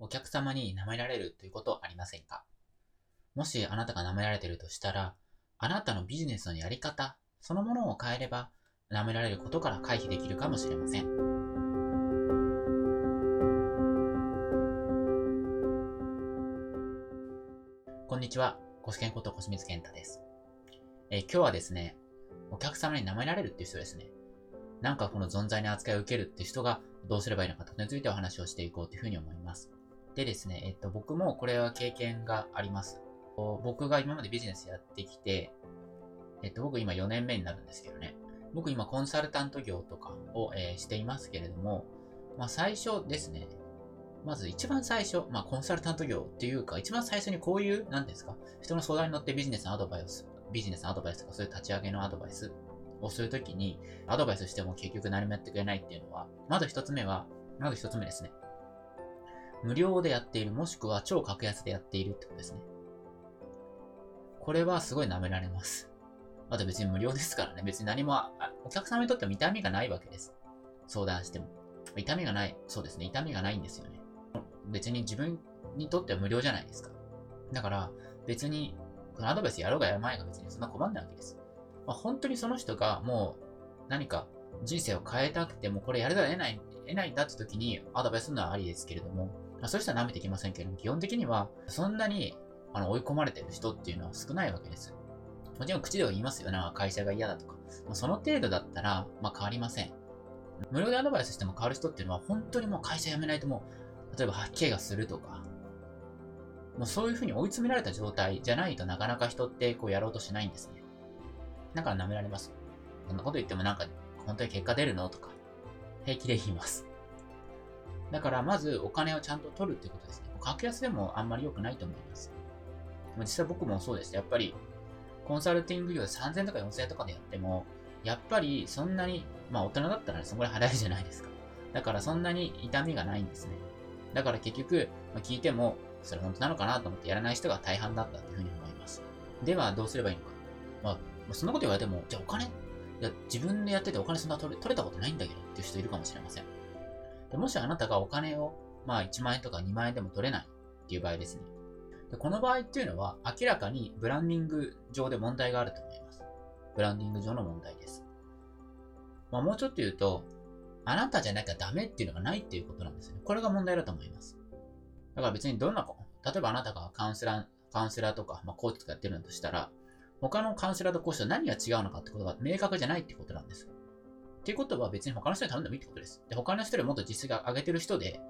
お客様に舐められるということありませんか？もしあなたが舐められているとしたら、あなたのビジネスのやり方そのものを変えれば、舐められることから回避できるかもしれません。こんにちは、コスケンことコスミツケンタです。え、今日はですね、お客様に舐められるっていう人ですね。なんかこの存在に扱いを受けるっていう人がどうすればいいのかとについてお話をしていこうというふうに思います。でですね、えっと、僕もこれは経験があります。僕が今までビジネスやってきて、えっと、僕今4年目になるんですけどね。僕今コンサルタント業とかを、えー、していますけれども、まあ最初ですね、まず一番最初、まあコンサルタント業っていうか、一番最初にこういう、何ですか、人の相談に乗ってビジネスのアドバイス、ビジネスのアドバイスとかそういう立ち上げのアドバイスをするときに、アドバイスしても結局何もやってくれないっていうのは、まず一つ目は、まず一つ目ですね。無料でやっている、もしくは超格安でやっているってことですね。これはすごい舐められます。あと別に無料ですからね。別に何も、お客様にとっても痛みがないわけです。相談しても。痛みがない。そうですね。痛みがないんですよね。別に自分にとっては無料じゃないですか。だから、別に、このアドバイスやろうがやる前が別にそんな困んないわけです。まあ、本当にその人がもう何か人生を変えたくてもこれやるだら得ない、得ないんだって時にアドバイスするのはありですけれども、まあ、そういう人は舐めてきませんけれども、基本的にはそんなにあの追い込まれてる人っていうのは少ないわけです。もちろん口では言いますよね。会社が嫌だとか。まあ、その程度だったら、まあ変わりません。無料でアドバイスしても変わる人っていうのは本当にもう会社辞めないともう、例えば吐き気がするとか、もうそういうふうに追い詰められた状態じゃないとなかなか人ってこうやろうとしないんですね。だから舐められます。こんなこと言ってもなんか本当に結果出るのとか、平気で言います。だからまずお金をちゃんと取るってことですね。格安でもあんまり良くないと思います。実際僕もそうです。やっぱりコンサルティング業で3000とか4000とかでやっても、やっぱりそんなに、まあ大人だったらそんぐらい払えるじゃないですか。だからそんなに痛みがないんですね。だから結局、まあ、聞いても、それ本当なのかなと思ってやらない人が大半だったというふうに思います。では、どうすればいいのか。まあ、そんなこと言われても、じゃあお金いや自分でやっててお金そんな取れ取れたことないんだけどっていう人いるかもしれません。でもしあなたがお金を、まあ1万円とか2万円でも取れないっていう場合ですね。でこの場合っていうのは明らかにブランディング上で問題があると思います。ブランディング上の問題です。まあ、もうちょっと言うと、あなたじゃなきゃダメっていうのがないっていうことなんですね。これが問題だと思います。だから別にどんな子、例えばあなたがカウンセラー、カウンセラーとか、まあ、コーチとかやってるんだとしたら、他のカウンセラーとコーチと何が違うのかってことが明確じゃないってことなんです。っていうことは別に他の人に頼んでもいいってことです。で、他の人よりもっと実績が上げてる人で、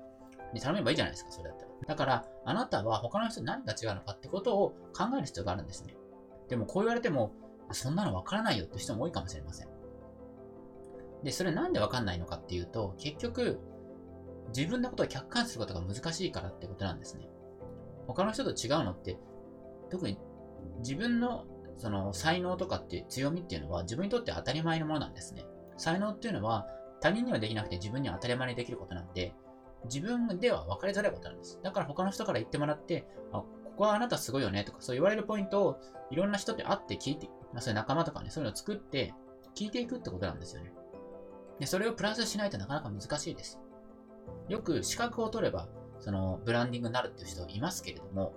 に頼めばいいじゃないですか、それだったら。だから、あなたは他の人に何が違うのかってことを考える必要があるんですね。でも、こう言われても、そんなのわからないよって人も多いかもしれません。で、それなんでわかんないのかっていうと、結局、自分のことを客観視することが難しいからってことなんですね。他の人と違うのって、特に自分のその才能とかって強みっていうのは自分にとって当たり前のものなんですね。才能っていうのは他人にはできなくて自分には当たり前にできることなんで、自分では分かりづらいことなんです。だから他の人から言ってもらって、あ、ここはあなたすごいよねとか、そう言われるポイントをいろんな人って会って聞いて、まあ、そういう仲間とかね、そういうのを作って聞いていくってことなんですよね。で、それをプラスしないとなかなか難しいです。よく資格を取れば、そのブランディングになるっていう人いますけれども、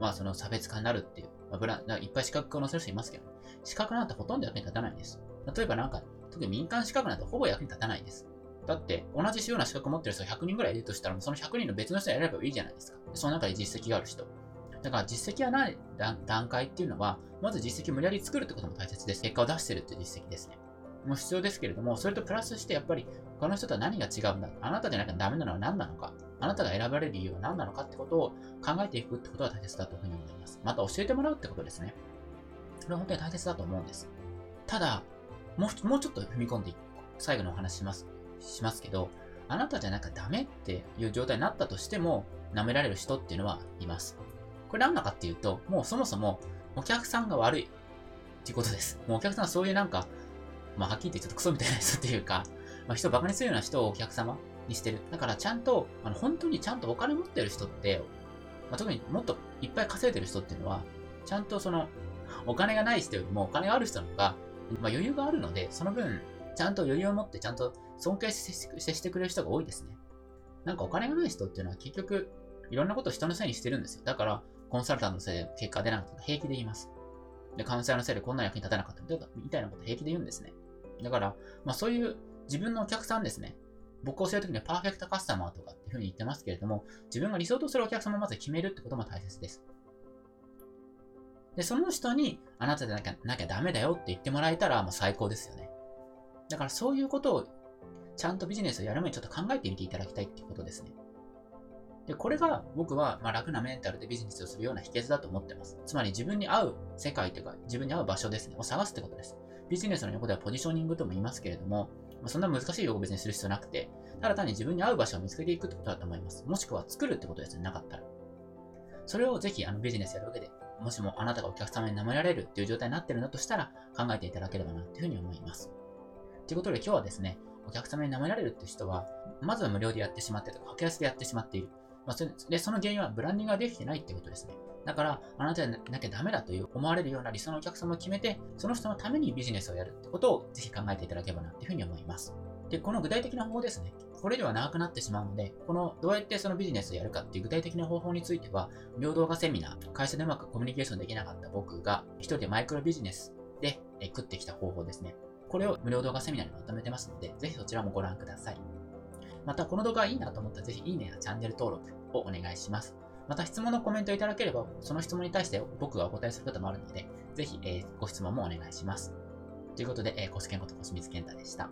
まあその差別化になるっていう、まあ、ブラいっぱい資格を載せる人いますけど、資格なんてほとんど役に立たないんです。例えばなんか、特に民間資格なんてほぼ役に立たないです。だって、同じような資格持ってる人が100人ぐらいいるとしたら、その100人の別の人を選べばいいじゃないですか。その中で実績がある人。だから実績がない段階っていうのは、まず実績を無理やり作るってことも大切です。結果を出してるっていう実績ですね。もう必要ですけれども、それとプラスしてやっぱり他の人とは何が違うんだあなたじゃなきゃダメなのは何なのかあなたが選ばれる理由は何なのかってことを考えていくってことが大切だというふうに思います。また教えてもらうってことですね。これは本当に大切だと思うんです。ただ、もうもうちょっと踏み込んでいく。最後のお話します。しますけど、あなたじゃなきゃダメっていう状態になったとしても、舐められる人っていうのはいます。これ何だかっていうと、もうそもそもお客さんが悪いっていうことです。もうお客さんはそういうなんか、まあはっきり言ってちょっとクソみたいな人っていうか、まあ人をバカにするような人をお客様にしてる。だからちゃんと、あの本当にちゃんとお金持ってる人って、まあ、特にもっといっぱい稼いでる人っていうのは、ちゃんとその、お金がない人よりもお金がある人の方が、まあ余裕があるので、その分、ちゃんと余裕を持ってちゃんと尊敬してしてくれる人が多いですね。なんかお金がない人っていうのは結局、いろんなことを人のせいにしてるんですよ。だから、コンサルタントのせいで結果出なかったら平気で言います。で、カウンセラーのせいでこんな役に立たなかったみたいなこと平気で言うんですね。だから、まあそういう自分のお客さんですね。僕を教えるときにはパーフェクトカスタマーとかっていうふうに言ってますけれども、自分が理想とするお客様をまず決めるってことも大切です。で、その人に、あなたでなきゃなきゃダメだよって言ってもらえたら、もう最高ですよね。だからそういうことを、ちゃんとビジネスをやる前にちょっと考えてみていただきたいっていうことですね。で、これが僕は、ま楽なメンタルでビジネスをするような秘訣だと思ってます。つまり自分に合う世界というか、自分に合う場所ですね、を探すってことです。ビジネスの横ではポジショニングとも言いますけれども、まあ、そんな難しい用語別にする必要なくて、ただ単に自分に合う場所を見つけていくってことだと思います。もしくは作るってことですね、なかったら。それをぜひあのビジネスやる上で、もしもあなたがお客様に舐められるっていう状態になってるんだとしたら、考えていただければなっていうふうに思います。ということで今日はですね、お客様に舐められるって人は、まずは無料でやってしまってとか、格安でやってしまっている。まあ、それで、その原因はブランディングができてないってことですね。だから、あなたじゃなきゃダメだという思われるような理想のお客様を決めて、その人のためにビジネスをやるってことをぜひ考えていただければなっていうふうに思います。で、この具体的な方法ですね。これでは長くなってしまうので、このどうやってそのビジネスをやるかっていう具体的な方法については、無料動画セミナー、会社でうまくコミュニケーションできなかった僕が、一人でマイクロビジネスで食ってきた方法ですね。これを無料動画セミナーにまとめてますので、ぜひそちらもご覧ください。また、この動画がいいなと思ったら、ぜひいいねやチャンネル登録をお願いします。また、質問のコメントいただければ、その質問に対して僕がお答えすることもあるので、ぜひ、えー、ご質問もお願いします。ということで、えー、コスケンことコスミツケンタでした。